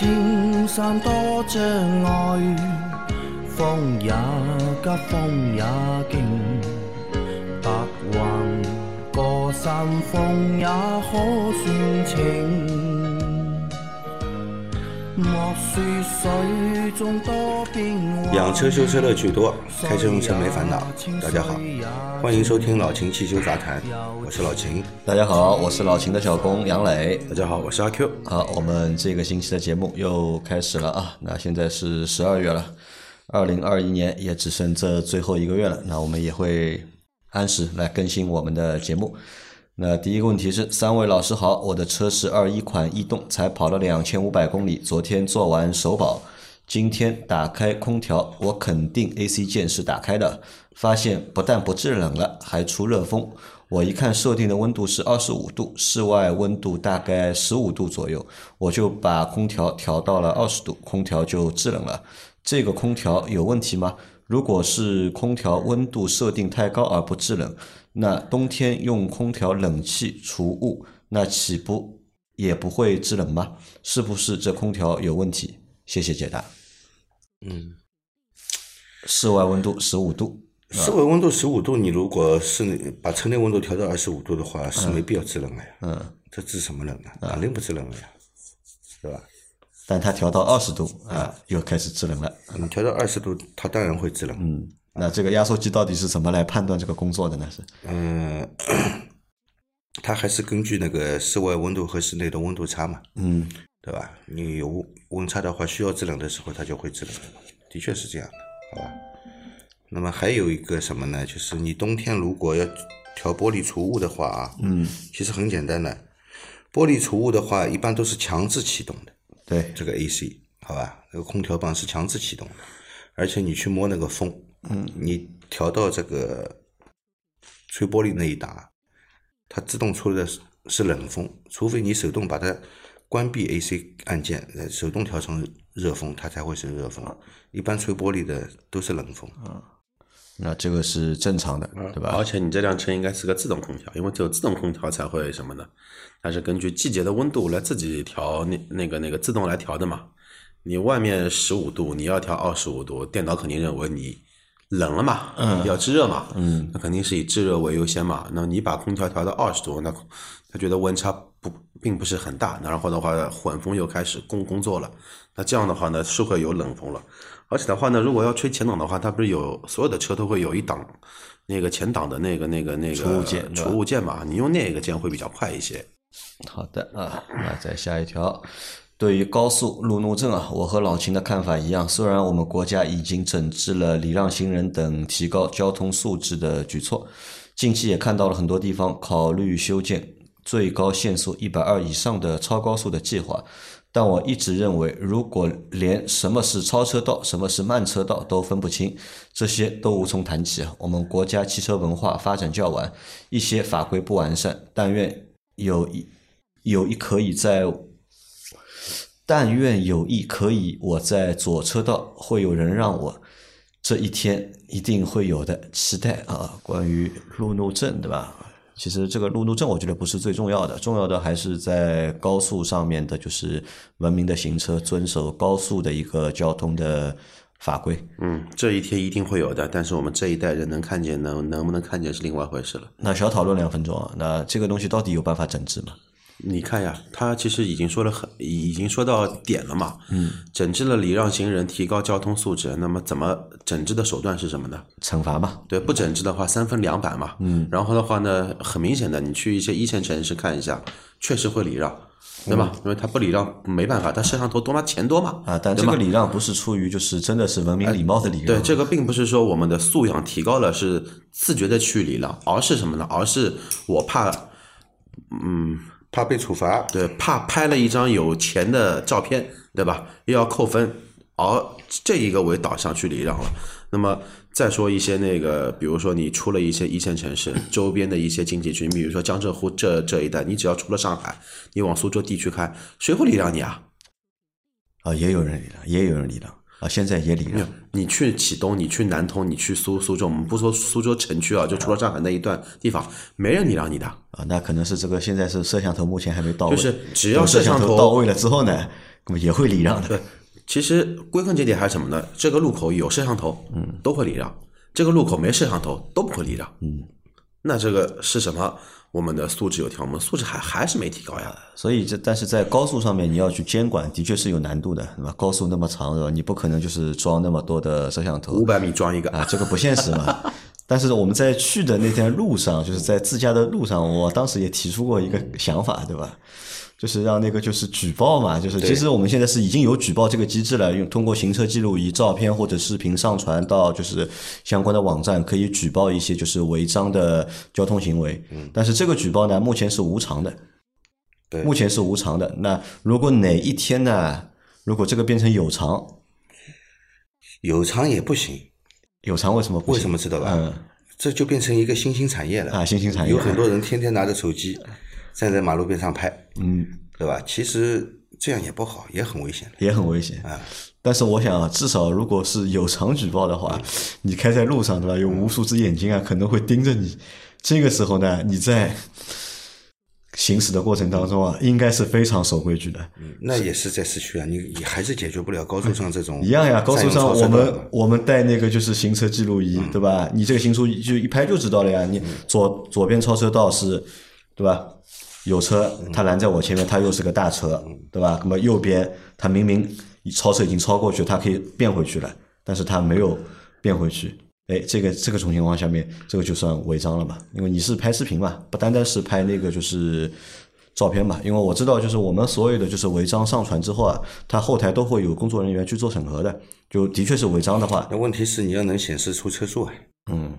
莫说青山多障碍，风也急，风也劲，白云过山峰也可算情。莫说水中多变幻，养车修车乐趣多，开车用车没烦恼。大家好，欢迎收听老秦汽修杂谈，我是老秦。大家好，我是老秦的小工杨磊。大家好，我是阿 Q。好，我们这个星期的节目又开始了啊！那现在是十二月了，二零二一年也只剩这最后一个月了。那我们也会按时来更新我们的节目。那第一个问题是，三位老师好，我的车是二一款逸动，才跑了两千五百公里，昨天做完首保，今天打开空调，我肯定 AC 键是打开的，发现不但不制冷了，还出热风。我一看设定的温度是二十五度，室外温度大概十五度左右，我就把空调调到了二十度，空调就制冷了。这个空调有问题吗？如果是空调温度设定太高而不制冷，那冬天用空调冷气除雾，那岂不也不会制冷吗？是不是这空调有问题？谢谢解答。嗯，室外温度十五度，室外温度十五度，你如果是内把车内温度调到二十五度的话，是没必要制冷了呀。嗯，这制什么冷啊？肯定不制冷了呀，对吧？但它调到二十度啊，又开始制冷了。你调到二十度，它当然会制冷。嗯，那这个压缩机到底是怎么来判断这个工作的呢？是嗯，它还是根据那个室外温度和室内的温度差嘛，嗯对吧？你有温温差的话，需要制冷的时候，它就会制冷，的确是这样的，好吧？那么还有一个什么呢？就是你冬天如果要调玻璃除雾的话啊，嗯，其实很简单的，玻璃除雾的话，一般都是强制启动的，对，这个 AC，好吧？那个空调棒是强制启动的，而且你去摸那个风，嗯，你调到这个吹玻璃那一档，它自动出的是是冷风，除非你手动把它关闭 AC 按键，呃，手动调成热风，它才会是热风。一般吹玻璃的都是冷风。那这个是正常的，对吧？而且你这辆车应该是个自动空调，因为只有自动空调才会什么呢？它是根据季节的温度来自己调那那个那个自动来调的嘛。你外面十五度，你要调二十五度，电脑肯定认为你冷了嘛，嗯，要制热嘛，嗯，那肯定是以制热为优先嘛。那你把空调调到二十度，那他觉得温差不并不是很大，那然后的话混风又开始工工作了，那这样的话呢是会有冷风了。而且的话呢，如果要吹前挡的话，它不是有所有的车都会有一档那个前挡的那个那个那个储物键对吧除雾键嘛，你用那个键会比较快一些。好的啊，那再下一条。对于高速路怒症啊，我和老秦的看法一样。虽然我们国家已经整治了礼让行人等提高交通素质的举措，近期也看到了很多地方考虑修建最高限速一百二以上的超高速的计划。但我一直认为，如果连什么是超车道、什么是慢车道都分不清，这些都无从谈起。我们国家汽车文化发展较晚，一些法规不完善，但愿有一有一可以在但愿有意可以，我在左车道会有人让我，这一天一定会有的，期待啊！关于路怒症，对吧？其实这个路怒症，我觉得不是最重要的，重要的还是在高速上面的，就是文明的行车，遵守高速的一个交通的法规。嗯，这一天一定会有的，但是我们这一代人能看见，能能不能看见是另外一回事了。那小讨论两分钟啊，那这个东西到底有办法整治吗？你看呀，他其实已经说了很，已经说到点了嘛。嗯，整治了礼让行人，提高交通素质。那么怎么整治的手段是什么呢？惩罚嘛，对，不整治的话，三分两百嘛。嗯，然后的话呢，很明显的，你去一些一线城市看一下，确实会礼让，对吧？因为他不礼让，没办法，他摄像头多嘛，钱多嘛。啊，但这个礼让不是出于就是真的是文明礼貌的礼让，对，这个并不是说我们的素养提高了，是自觉的去礼让，而是什么呢？而是我怕，嗯，怕被处罚，对，怕拍了一张有钱的照片，对吧？又要扣分，而这一个为导向去礼让了。那么再说一些那个，比如说你出了一些一线城市周边的一些经济区，比如说江浙沪这这一带，你只要出了上海，你往苏州地区开，谁会礼让你啊？啊，也有人礼让，也有人礼让，啊，现在也礼让。你去启东，你去南通，你去苏苏州，我们不说苏州城区啊，就除了上海那一段地方，没人礼让你的。啊，那可能是这个现在是摄像头目前还没到位，就是只要摄摄像头到位了之后呢，那么也会礼让的。对，其实归根结底还是什么呢？这个路口有摄像头，嗯，都会礼让；这个路口没摄像头都不会礼让，嗯。那这个是什么？我们的素质有提高，我们素质还还是没提高呀。所以这但是在高速上面你要去监管，的确是有难度的，对吧？高速那么长，对吧？你不可能就是装那么多的摄像头五百米装一个啊，这个不现实嘛。但是我们在去的那天路上，就是在自驾的路上，我当时也提出过一个想法，对吧？就是让那个就是举报嘛，就是其实我们现在是已经有举报这个机制了，用通过行车记录仪照片或者视频上传到就是相关的网站，可以举报一些就是违章的交通行为。嗯，但是这个举报呢，目前是无偿的。对目前是无偿的。那如果哪一天呢，如果这个变成有偿，有偿也不行，有偿为什么不行？为什么知道吧？嗯这就变成一个新兴产业了啊新兴产业有很多人天天拿着手机站在马路边上拍，嗯，对吧？其实这样也不好，也很危险。也很危险啊。但是我想啊，至少如果是有偿举报的话，你开在路上对吧？有无数只眼睛啊，可能会盯着你。这个时候呢，你在行驶的过程当中啊，应该是非常守规矩的。那也是在市区啊，你你还是解决不了高速上这种一样呀，高速上我们我们带那个就是行车记录仪，嗯对吧？你这个行车就一拍就知道了呀。你左左边超车道是，对吧？有车，嗯他拦在我前面，他又是个大车，对吧？那么右边他明明超车已经超过去，他可以变回去了，但是他没有变回去。哎，这个这个种情况下面，这个就算违章了嘛？因为你是拍视频嘛，不单单是拍那个就是照片嘛。因为我知道，就是我们所有的就是违章上传之后啊，它后台都会有工作人员去做审核的。就的确是违章的话，那问题是你要能显示出车速啊，嗯，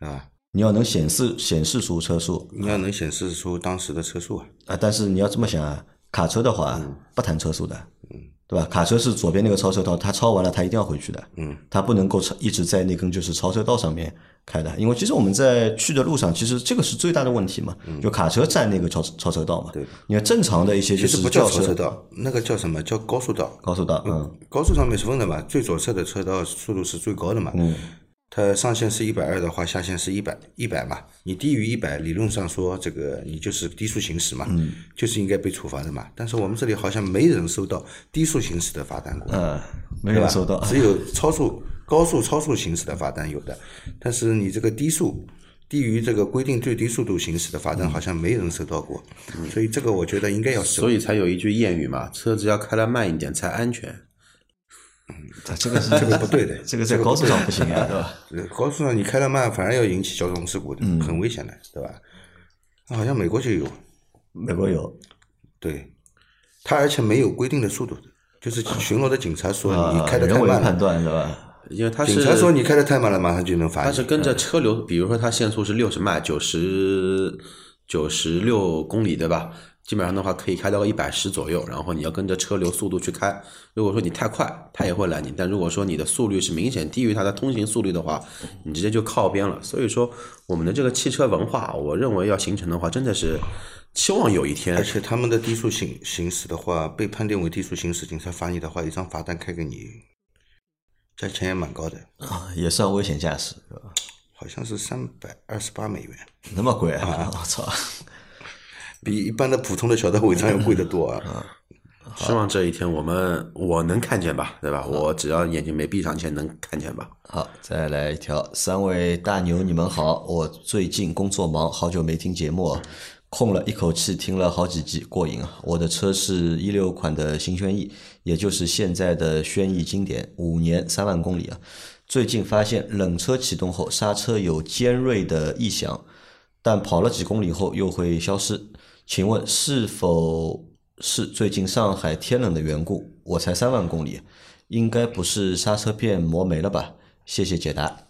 啊，你要能显示显示出车速。你要能显示出当时的车速啊。啊，但是你要这么想啊，卡车的话不谈车速的，对吧？卡车是左边那个超车道，它超完了，它一定要回去的，嗯，它不能够一直在那根就是超车道上面开的，因为其实我们在去的路上，其实这个是最大的问题嘛，就卡车占那个超超车道嘛，对，你看正常的一些就其实不叫超车道，那个叫什么？叫高速道？高速道，嗯，高速上面是分的嘛，最左侧的车道速度是最高的嘛，嗯，它上限是一百二的话，下限是一百一百嘛，你低于一百，理论上说这个你就是低速行驶嘛，嗯，就是应该被处罚的嘛，但是我们这里好像没人收到低速行驶的罚单过，嗯，没对吧？人收到，只有超速、高速超速行驶的罚单有的，但是你这个低速。低于这个规定最低速度行驶的罚单，好像没人收到过，所以这个我觉得应该要收所。以才有一句谚语嘛，车子要开得慢一点才安全。这个是这个不对的这个在高速上不行啊，对吧？呃高速上你开得慢，反而要引起交通事故的，嗯很危险的，对吧？好像美国就有，美国有对，他而且没有规定的速度，就是巡逻的警察说你啊，开得人为判太慢了，断是吧？因为他是警察说你开的太慢了，马上就能罚你。它是跟着车流，比如说他限速是六十迈，九十九十六公里，对吧？基本上的话可以开到一百十左右，然后你要跟着车流速度去开。如果说你太快，它也会拦你；但如果说你的速率是明显低于它的通行速率的话，你直接就靠边了。所以说，我们的这个汽车文化，我认为要形成的话，真的是期望有一天而且他们的低速行行驶的话，被判定为低速行驶，警察罚你的话，一张罚单开给你，价钱也蛮高的，啊，也算危险驾驶？好像是三百二十八美元，那么贵啊！我操！比一般的普通的小的违章要贵得多啊。希望这一天我们我能看见吧，对吧？我只要眼睛没闭上前能看见吧。好，再来一条。三位大牛，你们好！我最近工作忙，好久没听节目，空了一口气听了好几集，过瘾啊！我的车是一六款的新轩逸，也就是现在的轩逸经典，五年三万公里啊。最近发现冷车启动后刹车有尖锐的异响，但跑了几公里后又会消失。请问是否是最近上海天冷的缘故？我才三万公里，应该不是刹车片磨没了吧？谢谢解答。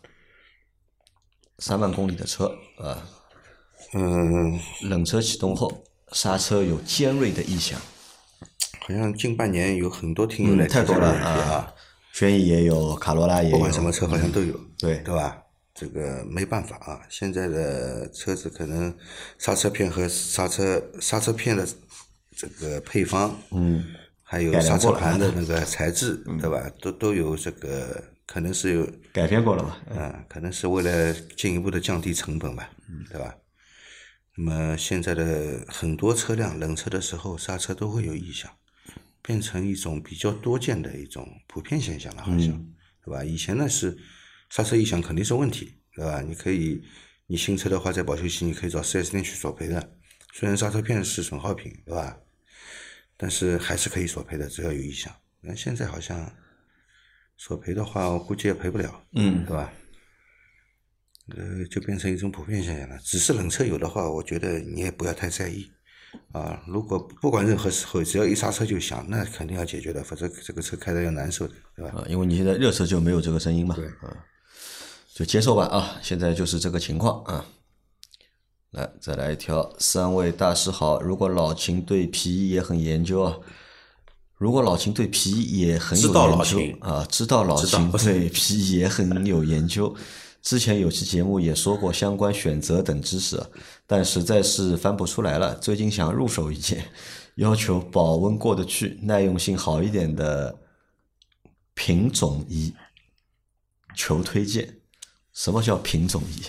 三万公里的车啊，嗯，冷车启动后刹车有尖锐的异响，好像近半年有很多听友来嗯，太多了啊，轩逸也有，卡罗拉也有，不管什么车好像都有，对对吧？这个没办法啊，现在的车子可能刹车片和刹车刹车片的这个配方，嗯，还有刹车盘的那个材质，对吧？都都有这个，可能是有，改变过了吧？嗯，可能是为了进一步的降低成本吧，对吧？那么现在的很多车辆冷车的时候刹车都会有异响，变成一种比较多见的一种普遍现象了，好像，对吧？以前呢是刹车异响肯定是问题，对吧？你可以，你新车的话在保修期你可以找 4S 店去索赔的，虽然刹车片是损耗品，对吧？但是还是可以索赔的，只要有异响。那现在好像索赔的话，我估计也赔不了，嗯对吧？呃，就变成一种普遍现象了。只是冷车有的话，我觉得你也不要太在意啊。如果不管任何时候，只要一刹车就响，那肯定要解决的，否则这个车开的要难受的，对吧？啊，因为你现在热车就没有这个声音嘛，啊，就接受吧啊，现在就是这个情况啊。来，再来一条，三位大师好，如果老秦对皮衣也很研究啊，如果老秦对皮衣也很有研究啊，知道老秦对皮衣也很有研究。之前有期节目也说过相关选择等知识，但实在是翻不出来了。最近想入手一件，要求保温过得去、耐用性好一点的品种衣，求推荐。什么叫品种衣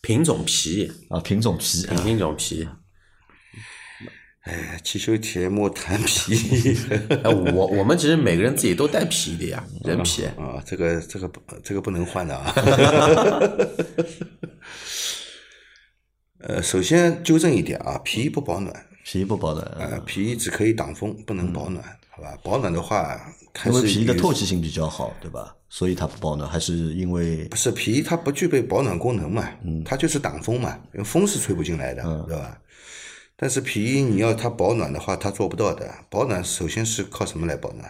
品种皮，啊？品种皮啊，品种皮。哎，汽修节目谈皮 哎，我我们其实每个人自己都带皮的呀，人皮。啊，这个这个不这个不能换的啊。呃，首先纠正一点啊，皮衣不保暖，皮衣不保暖，呃，皮衣只可以挡风，不能保暖，好吧？保暖的话，因为皮的透气性比较好，对吧？所以它不保暖，还是因为不是皮衣它不具备保暖功能嘛，它就是挡风嘛，因为风是吹不进来的，对吧？但是皮衣你要它保暖的话，它做不到的。保暖首先是靠什么来保暖？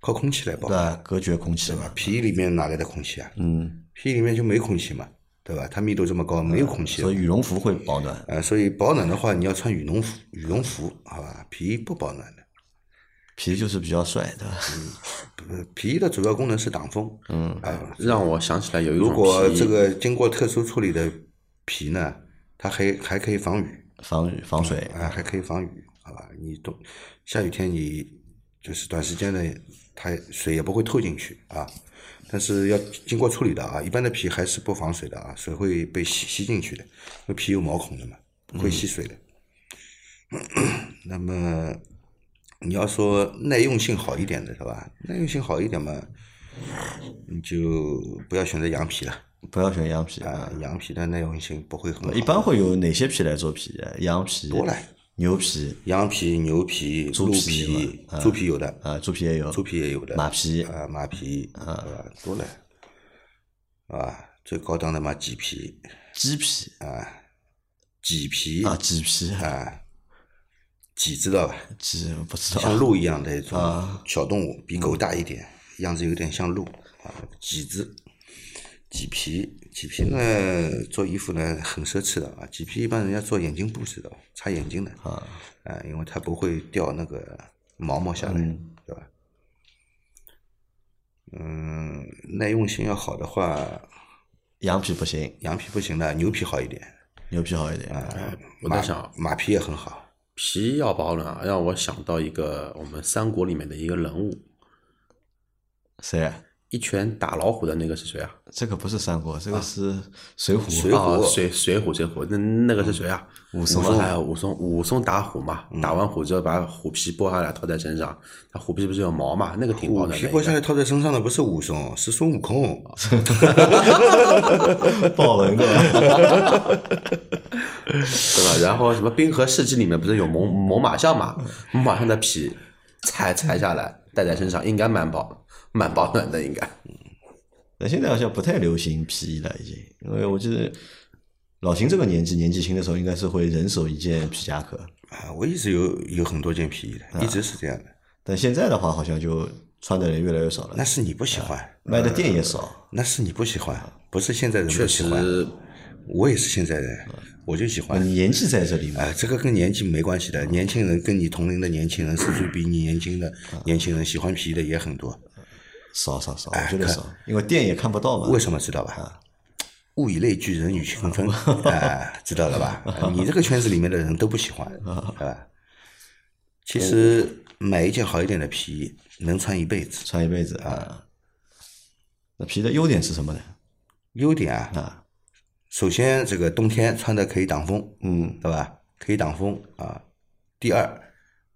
靠空气来保暖？隔绝空气嘛，皮衣里面哪来的空气啊？嗯，皮衣里面就没空气嘛，对吧？它密度这么高，没有空气的所以羽绒服会保暖。呃，所以保暖的话，你要穿羽绒服，羽绒服，好吧？皮衣不保暖的。皮就是比较帅，对吧？呃，皮衣的主要功能是挡风。嗯，啊、让我想起来有一种如果这个经过特殊处理的皮呢，它还还可以防雨，防雨防水，啊，还可以防雨，好吧？你冬下雨天你就是短时间内它水也不会透进去啊，但是要经过处理的啊，一般的皮还是不防水的啊，水会被吸吸进去的，因为皮有毛孔的嘛，会吸水的。那么你要说耐用性好一点的是吧？耐用性好一点嘛，你就不要选择羊皮了。不要选羊皮。啊啊。，羊皮的耐用性不会很好。一般会有哪些皮来做皮？羊皮、多了。牛皮羊皮、牛皮、猪皮猪皮有的，啊，猪皮也有，猪皮也有的，马皮。啊，马皮啊，多了，啊，最高档的嘛，麂皮。麂皮。啊，麂皮。啊，麂皮。啊，麂知道吧？鸡我不知道。像鹿一样的一种啊小动物，比狗大一点，样子有点像鹿啊，麂子。麂皮，麂皮呢，做衣服呢很奢侈的啊。麂皮一般人家做眼睛布置的，擦眼睛的啊，啊，因为它不会掉那个毛毛下来，对吧？嗯，耐用性要好的话，羊皮不行，羊皮不行的，牛皮好一点，牛皮好一点。马我在想马皮也很好。皮要保暖，让我想到一个我们三国里面的一个人物，谁？一拳打老虎的那个是谁啊？这个不是三国，这个是水浒。水啊，浒水水浒水浒，那那个是谁啊？武松啊哎，武松，武松打虎嘛，打完虎之后把虎皮剥下来套在身上，他虎皮不是有毛嘛，那个挺保虎暖的。皮剥下来套在身上的不是武松，是孙悟空。豹纹的，对吧？然后什么《冰河世纪》里面不是有猛猛犸象嘛？猛犸象的皮裁裁下来戴在身上，应该蛮保蛮保暖的，应该。但现在好像不太流行皮衣了，已经。因为我记得老秦这个年纪，年纪轻的时候，应该是会人手一件皮夹克。啊，我一直有有很多件皮衣的，一直是这样的。但现在的话，好像就穿的人越来越少了那，是你不喜欢，卖的店也少。那是你不喜欢，不是现在人确不喜欢。实，我也是现在人，我就喜欢。你年纪在这里嘛，哎，这个跟年纪没关系的。年轻人跟你同龄的年轻人，岁数比你年轻的年轻人喜欢皮衣的也很多。少少少，我觉得少，因为店也看不到嘛。为什么知道吧？物以类聚，人以群分，哎，知道了吧？你这个圈子里面的人都不喜欢，对吧？其实买一件好一点的皮衣，能穿一辈子。穿一辈子啊。那皮的优点是什么呢？优点啊，啊，首先这个冬天穿的可以挡风，嗯对吧？可以挡风啊。第二，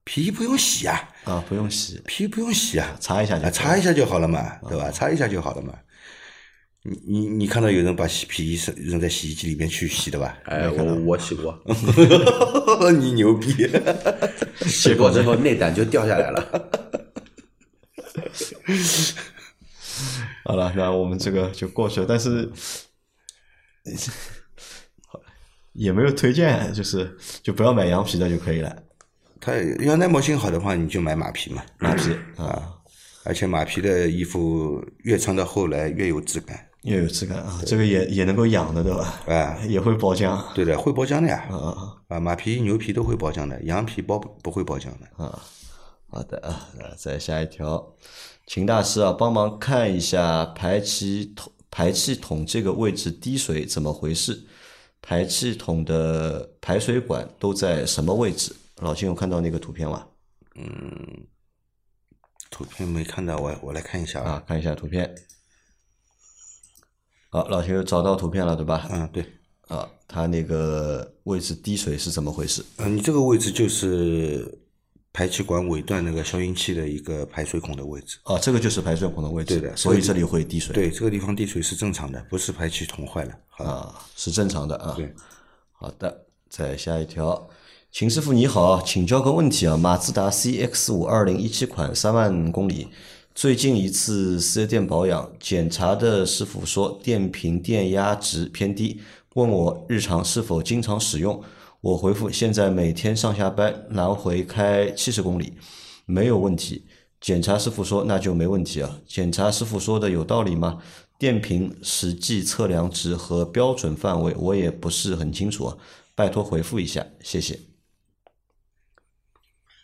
皮衣不用洗啊，啊，不用洗，皮不用洗啊，啊，擦一下就擦一下就好了嘛，对吧？擦一下就好了嘛。你你你看到有人把洗皮衣是扔在洗衣机里面去洗的吧？哎，我我洗过，你牛逼！洗过之后内胆就掉下来了。好了，那我们这个就过去了。但是也没有推荐，就是就不要买羊皮的就可以了，它要耐磨性好的话，你就买马皮嘛。马皮啊，而且马皮的衣服越穿到后来越有质感。越有质感啊，这个也也能够养的，对吧？啊，也会包浆对的，会包浆的呀。啊啊，马皮、牛皮都会包浆的，羊皮包不不会包浆的。啊。好的啊，那再下一条，秦大师啊，帮忙看一下排气筒排气筒这个位置滴水怎么回事？排气筒的排水管都在什么位置？老秦有看到那个图片吗？嗯图片没看到，我我来看一下啊。啊，看一下图片。好，老秦找到图片了，对吧？嗯，对，啊，它那个位置滴水是怎么回事？嗯，你这个位置就是排气管尾段那个消音器的一个排水孔的位置。啊，这个就是排水孔的位置，对的所以这里会滴水。对，这个地方滴水是正常的，不是排气筒坏了。啊，是正常的啊。对，好的，再下一条，秦师傅你好，请教个问题啊，马自达 CX 五二零一七款三万公里，最近一次四 S 店保养检查的师傅说电瓶电压值偏低，问我日常是否经常使用，我回复现在每天上下班来回开七十公里，没有问题。检查师傅说那就没问题啊。检查师傅说的有道理吗？电瓶实际测量值和标准范围我也不是很清楚啊，拜托回复一下，谢谢。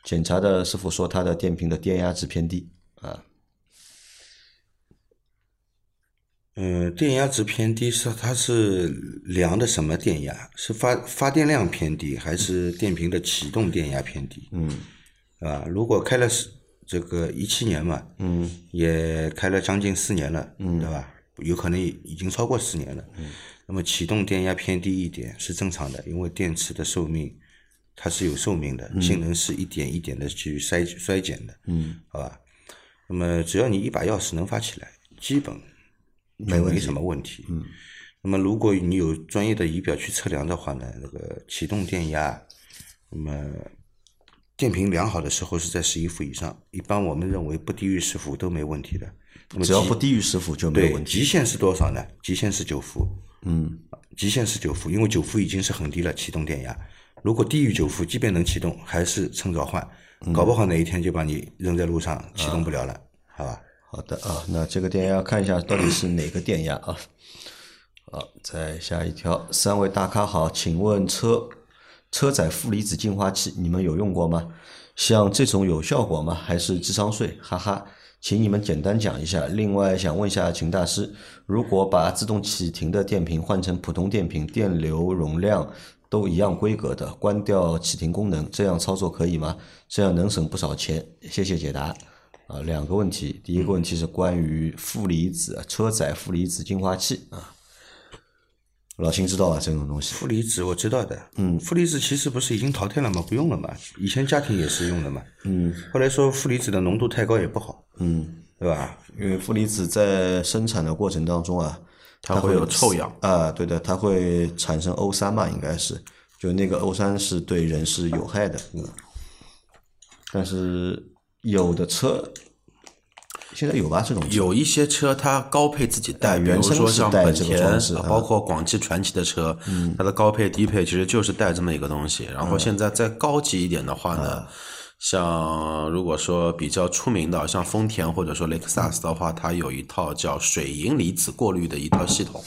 检查的师傅说他的电瓶的电压值偏低啊，嗯，电压值偏低是它是量的什么电压？是发发电量偏低，还是电瓶的启动电压偏低？嗯啊，如果开了是这个一七年嘛，嗯也开了将近四年了，嗯，对吧？有可能已已经超过四年了。嗯，那么启动电压偏低一点是正常的，因为电池的寿命它是有寿命的，性能是一点一点的去衰衰减的，嗯，好吧？那么只要你一把钥匙能发起来，基本就没什么问题。嗯，那么如果你有专业的仪表去测量的话呢，那个启动电压，那么电瓶良好的时候是在十一伏以上，一般我们认为不低于十伏都没问题的。那么只要不低于十伏就没有问题。极限是多少呢？极限是九伏，嗯极限是九伏，因为九伏已经是很低了启动电压。如果低于九伏，即便能启动，还是趁早换，搞不好哪一天就把你扔在路上，启动不了了，好吧？好的啊，那这个电压看一下到底是哪个电压啊？好，再下一条，三位大咖好，请问车车载负离子净化器你们有用过吗？像这种有效果吗？还是智商税？哈哈，请你们简单讲一下。另外想问一下秦大师，如果把自动启停的电瓶换成普通电瓶，电流容量都一样规格的，关掉启停功能，这样操作可以吗？这样能省不少钱。谢谢解答。啊，两个问题。第一个问题是关于负离子车载负离子净化器啊，老秦知道吧？这种东西负离子我知道的，嗯，负离子其实不是已经淘汰了吗？不用了嘛，以前家庭也是用的嘛，嗯，后来说负离子的浓度太高也不好，嗯，对吧？因为负离子在生产的过程当中啊，它会有臭氧。啊，对的，它会产生 O 三嘛，应该是，就那个 O 三是对人是有害的，嗯，但是有的车现在有吧？这种有一些车它高配自己带，哎比如原生说像本田包括广汽传祺的车，它的高配低配其实就是带这么一个东西。然后现在再高级一点的话呢，像如果说比较出名的，像丰田或者说雷克萨斯的话，它有一套叫水银离子过滤的一套系统。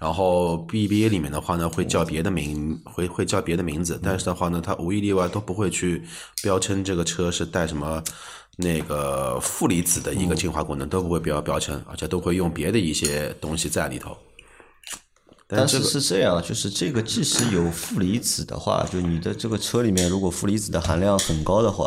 然后 BBA 里面的话呢，会叫别的名，会会叫别的名字，但是的话呢，它无一例外都不会去标称这个车是带什么那个负离子的一个净化功能，都不会标标称，而且都会用别的一些东西在里头。但是是这样，就是这个即使有负离子的话，就你的这个车里面如果负离子的含量很高的话，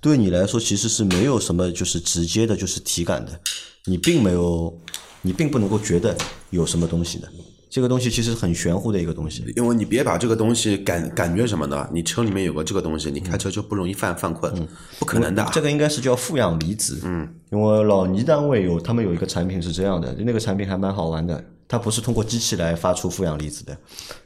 对你来说其实是没有什么就是直接的就是体感的，你并没有，你并不能够觉得有什么东西的。这个东西其实很玄乎的一个东西。因为你别把这个东西感感觉什么呢？你车里面有个这个东西，你开车就不容易犯犯困，不可能的。这个应该是叫负氧离子。嗯，因为老倪单位有他们有一个产品是这样的，那个产品还蛮好玩的。它不是通过机器来发出负氧离子的，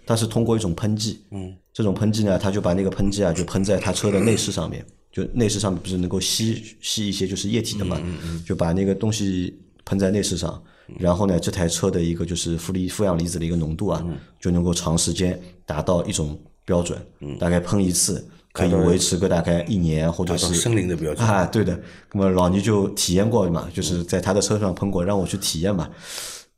它是通过一种喷剂。嗯，这种喷剂呢，它就把那个喷剂啊，就喷在它车的内饰上面，就内饰上面不是能够吸吸一些就是液体的嘛，就把那个东西喷在内饰上。然后呢，这台车的一个就是负离负氧离子的一个浓度啊，就能够长时间达到一种标准，大概喷一次可以维持个大概一年或者是森林的标准啊，对的。那么老倪就体验过嘛，就是在他的车上喷过，让我去体验嘛。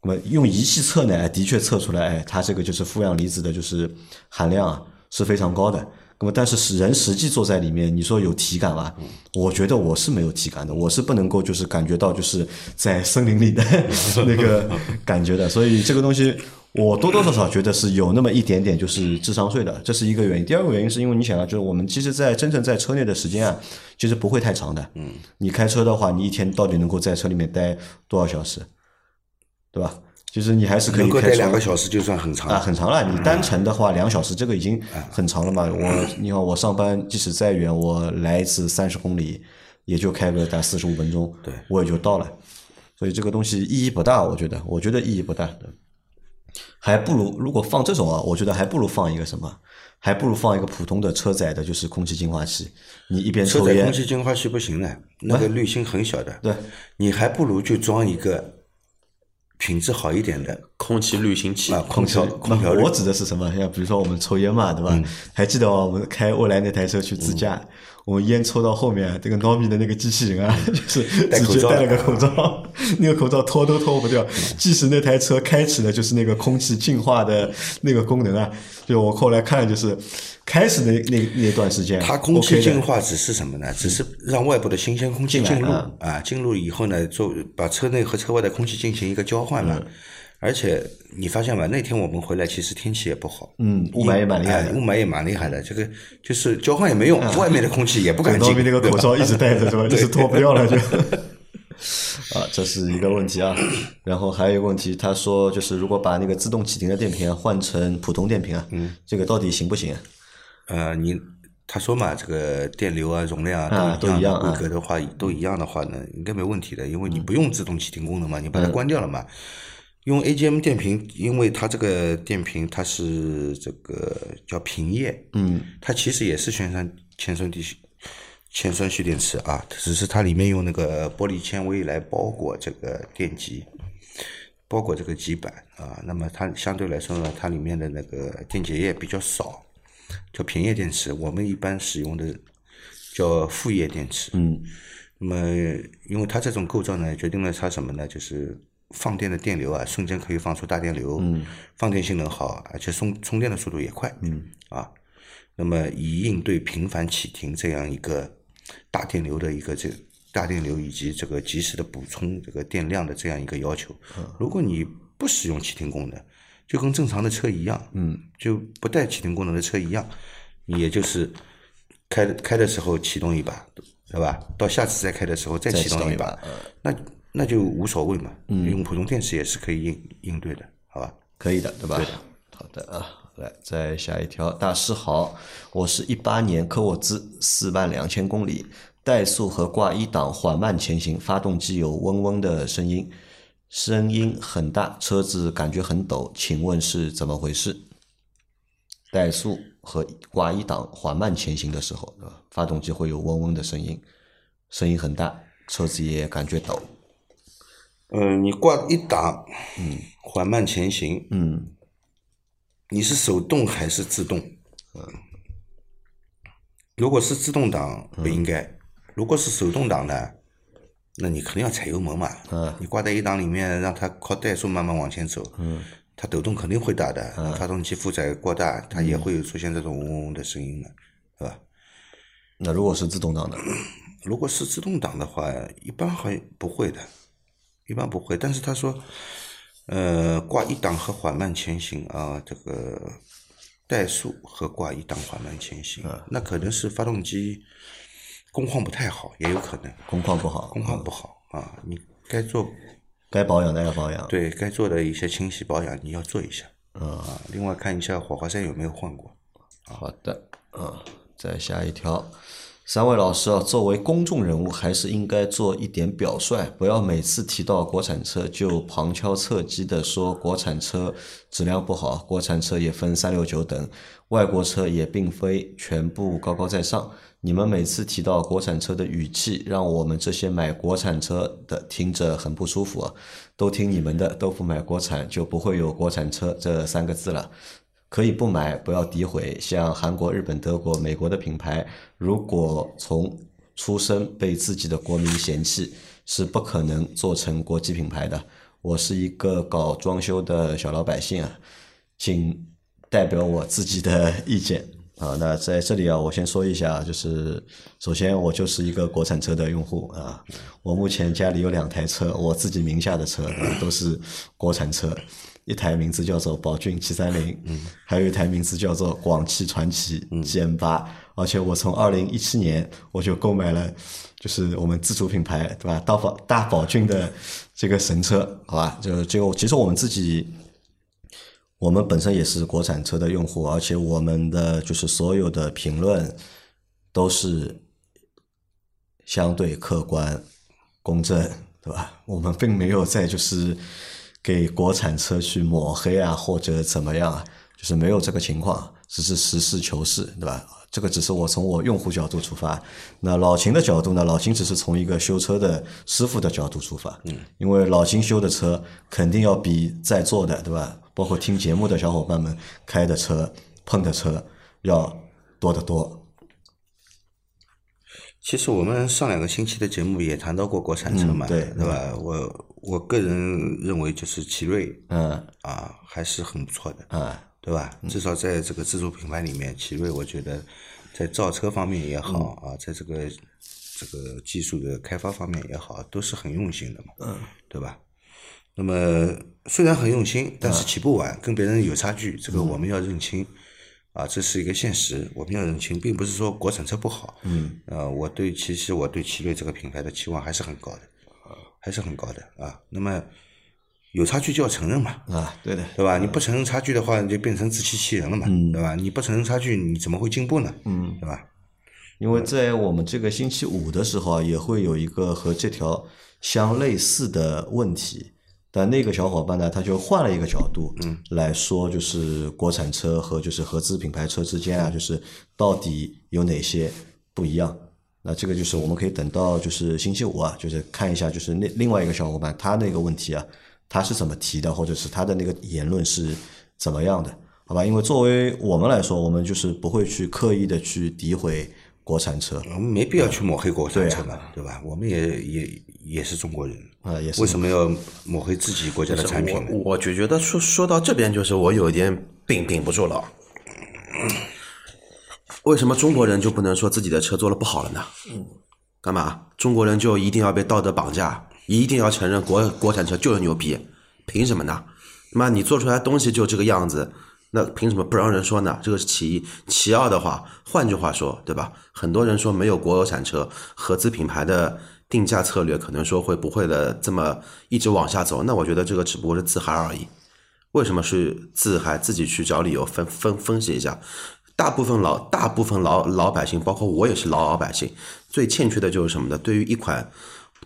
那么用仪器测呢，的确测出来，哎，它这个就是负氧离子的就是含量啊是非常高的。那么，但是人实际坐在里面，你说有体感吧？我觉得我是没有体感的，我是不能够就是感觉到就是在森林里的 那个感觉的。所以这个东西，我多多少少觉得是有那么一点点就是智商税的，这是一个原因。第二个原因是因为你想啊，就是我们其实，在真正在车内的时间啊，其实不会太长的。嗯，你开车的话，你一天到底能够在车里面待多少小时？对吧？其实你还是可以开两个小时就算很长啊，很长了。你单程的话，两小时这个已经很长了嘛。我你看，我上班即使再远，我来一次三十公里，也就开个大四十五分钟，对，我也就到了。所以这个东西意义不大，我觉得，我觉得意义不大。还不如如果放这种啊，我觉得还不如放一个什么，还不如放一个普通的车载的，就是空气净化器。你一边抽烟，空气净化器不行的，那个滤芯很小的。对，你还不如就装一个。品质好一点的空气滤清器啊，空调空调。我指的是什么？像比如说我们抽烟嘛，对吧？还记得我们开未来那台车去自驾，我们烟抽到后面，这个 m i 的那个机器人啊，就是直接戴了个口罩，那个口罩脱都脱不掉。即使那台车开启了就是那个空气净化的那个功能啊，就我后来看就是。开始那那那段时间，它空气净化只是什么呢？只是让外部的新鲜空气进入啊，进入以后呢，做把车内和车外的空气进行一个交换嘛。而且你发现吗？那天我们回来，其实天气也不好，嗯，雾霾也蛮厉害的，雾霾也蛮厉害的。这个就是交换也没用，外面的空气也不敢进。那个口罩一直戴着是吧？就是脱不掉了就。啊，这是一个问题啊。然后还有一个问题，他说就是如果把那个自动启停的电瓶换成普通电瓶啊，嗯，这个到底行不行？呃，你他说嘛，这个电流啊、容量啊都一样，规格的话都一样的话呢，应该没问题的，因为你不用自动启停功能嘛，你把它关掉了嘛。用 AGM 电瓶，因为它这个电瓶它是这个叫平叶，嗯，它其实也是铅酸铅酸地铅酸蓄电池啊，只是它里面用那个玻璃纤维来包裹这个电极，包裹这个极板啊，那么它相对来说呢，它里面的那个电解液比较少。叫平叶电池，我们一般使用的叫负液电池。嗯，那么因为它这种构造呢，决定了它什么呢？就是放电的电流啊，瞬间可以放出大电流。嗯，放电性能好，而且充充电的速度也快。嗯，啊，那么以应对频繁启停这样一个大电流的一个这大电流以及这个及时的补充这个电量的这样一个要求。如果你不使用启停功能，就跟正常的车一样，嗯，就不带启停功能的车一样，也就是开开的时候启动一把，对吧？到下次再开的时候再启动一把，那那就无所谓嘛。用普通电池也是可以应应对的，好吧？可以的，对吧？好的啊，来再下一条。大师好，我是一八年科沃兹，四万两千公里，怠速和挂一档缓慢前行，发动机有嗡嗡的声音。声音很大，车子感觉很抖，请问是怎么回事？怠速和挂一档缓慢前行的时候，发动机会有嗡嗡的声音，声音很大，车子也感觉抖。嗯，你挂一档，嗯，缓慢前行，嗯，你是手动还是自动？嗯，如果是自动挡不应该，如果是手动挡呢？那你肯定要踩油门嘛，嗯你挂在一档里面，让它靠怠速慢慢往前走，嗯它抖动肯定会大的，发动机负载过大，它也会有出现这种嗡嗡的声音的，是吧？那如果是自动挡的，如果是自动挡的话，一般好像不会的，一般不会。但是他说，呃，挂一档和缓慢前行啊，这个怠速和挂一档缓慢前行，那可能是发动机。工况不太好，也有可能工况不好，工况不好啊。你该做该保养的要保养。对该做的一些清洗保养，你要做一下啊。另外看一下火花塞有没有换过。好的，啊，再下一条。三位老师啊，作为公众人物，还是应该做一点表率，不要每次提到国产车就旁敲侧击的说国产车质量不好，国产车也分三六九等，外国车也并非全部高高在上。你们每次提到国产车的语气，让我们这些买国产车的听着很不舒服啊。都听你们的，都不买国产，就不会有国产车这三个字了。可以不买，不要诋毁。像韩国、日本、德国、美国的品牌，如果从出生被自己的国民嫌弃，是不可能做成国际品牌的。我是一个搞装修的小老百姓啊，请代表我自己的意见啊。那在这里啊，我先说一下，就是首先我就是一个国产车的用户啊，我目前家里有两台车，我自己名下的车啊都是国产车。一台名字叫做宝骏七三零，嗯，还有一台名字叫做广汽传祺 GM 八，而且我从二零一七年我就购买了，就是我们自主品牌，对吧？大宝大宝骏的这个神车，好吧？就就其实我们自己，我们本身也是国产车的用户，而且我们的就是所有的评论都是相对客观、公正，对吧？我们并没有在就是。给国产车去抹黑啊，或者怎么样啊？就是没有这个情况，只是实事求是，对吧？这个只是我从我用户角度出发。那老秦的角度呢？老秦只是从一个修车的师傅的角度出发。嗯，因为老秦修的车肯定要比在座的，对吧？包括听节目的小伙伴们开的车、碰的车要多得多。其实我们上两个星期的节目也谈到过国产车嘛，对对吧？我我个人认为就是奇瑞，嗯啊还是很不错的，啊，对吧？至少在这个自主品牌里面，奇瑞我觉得在造车方面也好啊，在这个这个技术的开发方面也好，都是很用心的嘛，嗯，对吧？那么虽然很用心，但是起步晚，跟别人有差距，这个我们要认清。啊，这是一个现实，我们要认清，并不是说国产车不好。嗯，呃，我对其实我对奇瑞这个品牌的期望还是很高的，还是很高的啊。那么有差距就要承认嘛，啊，对的，对吧？你不承认差距的话，你就变成自欺欺人了嘛，嗯对吧？你不承认差距，你怎么会进步呢？嗯，对吧？因为在我们这个星期五的时候啊，也会有一个和这条相类似的问题。但那个小伙伴呢，他就换了一个角度嗯来说，就是国产车和就是合资品牌车之间啊，就是到底有哪些不一样？那这个就是我们可以等到就是星期五啊，就是看一下就是那另外一个小伙伴他那个问题啊，他是怎么提的，或者是他的那个言论是怎么样的？好吧？因为作为我们来说，我们就是不会去刻意的去诋毁国产车，我们没必要去抹黑国产车嘛，对吧？我们也也也是中国人。啊，也是。为什么要抹黑自己国家的产品呢？我我就觉得说说到这边，就是我有一点顶顶不住了。为什么中国人就不能说自己的车做的不好了呢？干嘛？中国人就一定要被道德绑架，一定要承认国国产车就是牛逼？凭什么呢？妈，你做出来东西就这个样子，那凭什么不让人说呢？这个是其一。其二的话，换句话说，对吧？很多人说没有国产车，合资品牌的。定价策略可能说会不会的这么一直往下走？那我觉得这个只不过是自嗨而已。为什么是自嗨？自己去找理由分分分析一下。大部分老大部分老老百姓，包括我也是老老百姓，最欠缺的就是什么呢？对于一款，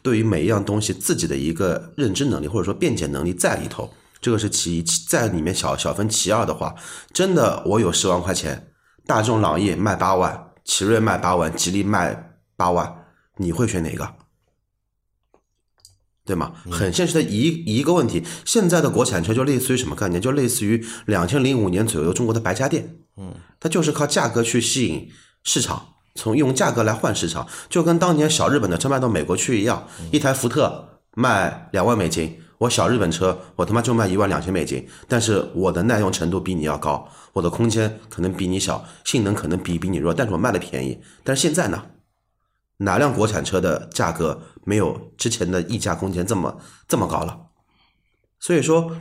对于每一样东西自己的一个认知能力或者说辩解能力在里头，这个是其一。在里面小小分其二的话，真的我有十万块钱，大众朗逸卖八万，奇瑞卖八万，吉利卖八万，你会选哪个？对吗？很现实的一一个问题，现在的国产车就类似于什么概念？就类似于两千零五年左右中国的白家电，嗯，它就是靠价格去吸引市场，从用价格来换市场，就跟当年小日本的车卖到美国去一样，一台福特卖两万美金，我小日本车我他妈就卖一万两千美金，但是我的耐用程度比你要高，我的空间可能比你小，性能可能比比你弱，但是我卖的便宜。但是现在呢？哪辆国产车的价格没有之前的溢价空间这么这么高了？所以说，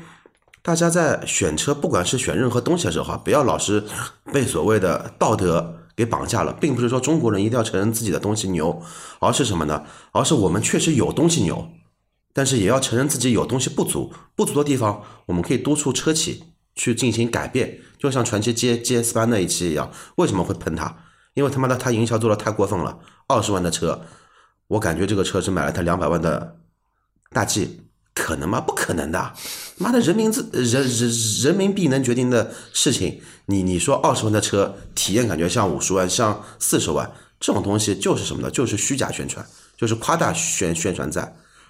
大家在选车，不管是选任何东西的时候，不要老是被所谓的道德给绑架了，并不是说中国人一定要承认自己的东西牛，而是什么呢？而是我们确实有东西牛，但是也要承认自己有东西不足，不足的地方我们可以督促车企去进行改变，就像传奇 G G S 八那一期一样，为什么会喷他？因为他妈的他营销做的太过分了，二十万的车，我感觉这个车是买了台两百万的大 G，可能吗？不可能的，妈的人民自人人人民币能决定的事情，你你说二十万的车体验感觉像五十万，像四十万，这种东西就是什么呢？就是虚假宣传，就是夸大宣宣传在，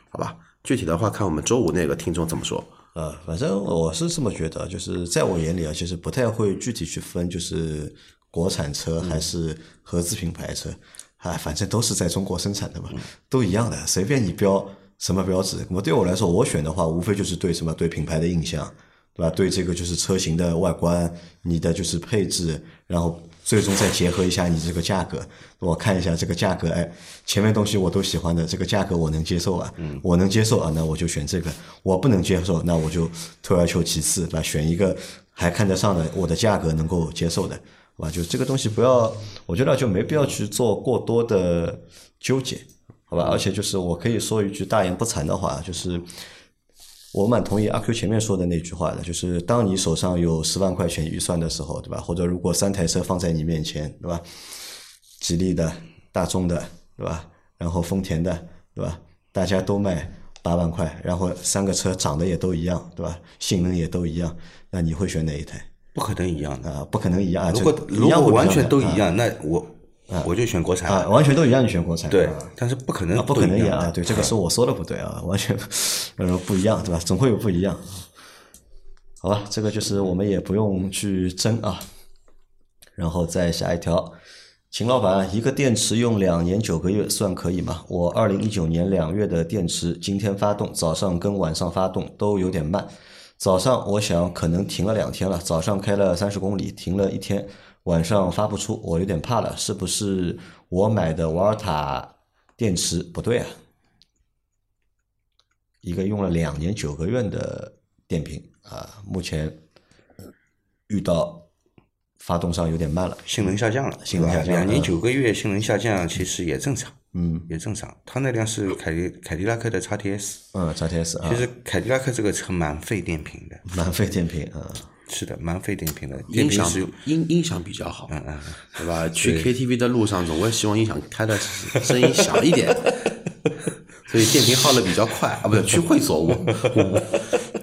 好吧？具体的话看我们周五那个听众怎么说。呃，反正我是这么觉得，就是在我眼里啊，其实不太会具体去分，就是国产车还是合资品牌车，啊，反正都是在中国生产的嘛，都一样的，随便你标什么标志。那么对我来说，我选的话，无非就是对什么对品牌的印象，对吧？对这个就是车型的外观，你的就是配置，然后最终再结合一下你这个价格，我看一下这个价格，哎，前面东西我都喜欢的，这个价格我能接受啊，我能接受啊，那我就选这个；我不能接受，那我就退而求其次，对吧？选一个还看得上的，我的价格能够接受的，好吧？就这个东西不要，我觉得就没必要去做过多的纠结，好吧？而且就是我可以说一句大言不惭的话，就是。我蛮同意阿 Q 前面说的那句话的，就是当你手上有十万块钱预算的时候，对吧？或者如果三台车放在你面前，对吧？吉利的、大众的，对吧？然后丰田的，对吧？大家都卖八万块，然后三个车长得也都一样，对吧？性能也都一样，那你会选哪一台？不可能一样的。啊，不可能一样啊！如果如果完全都一样，那我我就选国产啊，完全都一样，你选国产对啊，但是不可能啊，不可能都一样一样啊！对，这个是我说的不对啊，完全呃 不一样，对吧？总会有不一样。好吧，这个就是我们也不用去争啊。然后再下一条，秦老板，一个电池用两年九个月算可以吗？我二零一九年两月的电池，今天发动，早上跟晚上发动都有点慢。早上我想可能停了两天了，早上开了三十公里，停了一天，晚上发不出，我有点怕了，是不是我买的瓦尔塔电池不对啊？一个用了两年九个月的电瓶啊，目前遇到发动上有点慢了。性能下降了，性能下降两年嗯九个月性能下降，其实也正常，嗯也正常。他那辆是凯迪凯迪拉克的 XTS，嗯，XTS 啊其，实凯迪拉克这个车蛮费电瓶的，蛮费电瓶啊。是的，蛮费电瓶的。电音响瓶使用，音音响比较好，嗯嗯，对吧？去 KTV 的路上，总会希望音响开的声音小一点，所以电瓶耗的比较快啊，不是去会所，我我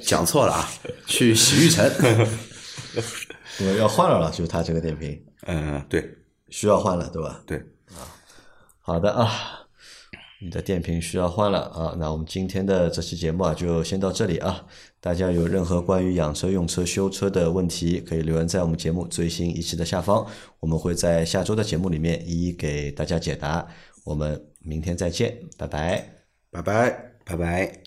讲错了啊，去洗浴城，我要换了了，就是它这个电瓶嗯，对需要换了，对吧？对，啊好的啊，你的电瓶需要换了啊。那我们今天的这期节目啊，就先到这里啊。大家有任何关于养车、用车、修车的问题，可以留言在我们节目最新一期的下方，我们会在下周的节目里面一一给大家解答。我们明天再见，拜拜。拜拜。拜拜。